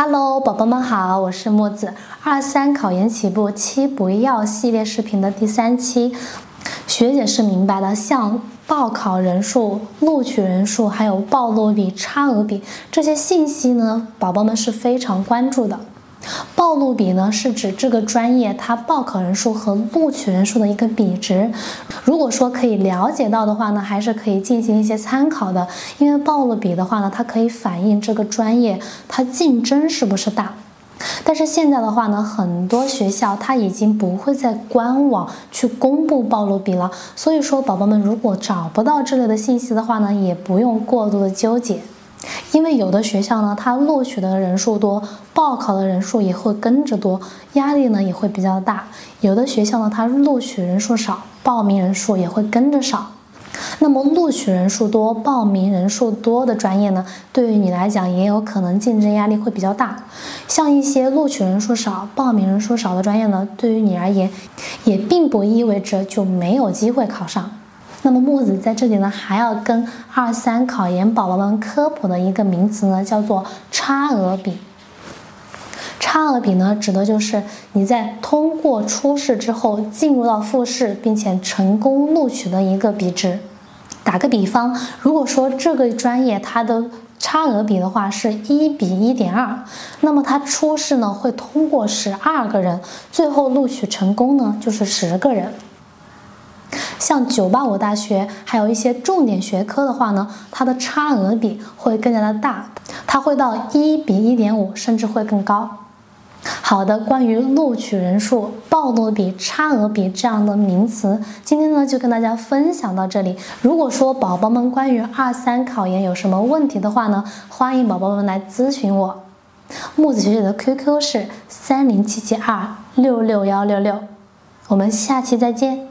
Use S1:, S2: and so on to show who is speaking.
S1: Hello，宝宝们好，我是木子。二三考研起步七不要系列视频的第三期，学姐是明白的，像报考人数、录取人数，还有报录比、差额比这些信息呢，宝宝们是非常关注的。报录比呢，是指这个专业它报考人数和录取人数的一个比值。如果说可以了解到的话呢，还是可以进行一些参考的。因为报录比的话呢，它可以反映这个专业它竞争是不是大。但是现在的话呢，很多学校它已经不会在官网去公布报录比了。所以说，宝宝们如果找不到这类的信息的话呢，也不用过度的纠结。因为有的学校呢，它录取的人数多，报考的人数也会跟着多，压力呢也会比较大。有的学校呢，它录取人数少，报名人数也会跟着少。那么录取人数多、报名人数多的专业呢，对于你来讲也有可能竞争压力会比较大。像一些录取人数少、报名人数少的专业呢，对于你而言，也并不意味着就没有机会考上。那么木子在这里呢，还要跟二三考研宝宝们科普的一个名词呢，叫做差额比。差额比呢，指的就是你在通过初试之后进入到复试，并且成功录取的一个比值。打个比方，如果说这个专业它的差额比的话是一比一点二，那么它初试呢会通过十二个人，最后录取成功呢就是十个人。像985大学，还有一些重点学科的话呢，它的差额比会更加的大，它会到一比一点五，甚至会更高。好的，关于录取人数、报录比、差额比这样的名词，今天呢就跟大家分享到这里。如果说宝宝们关于二三考研有什么问题的话呢，欢迎宝宝们来咨询我。木子学姐的 QQ 是三零七七二六六幺六六，我们下期再见。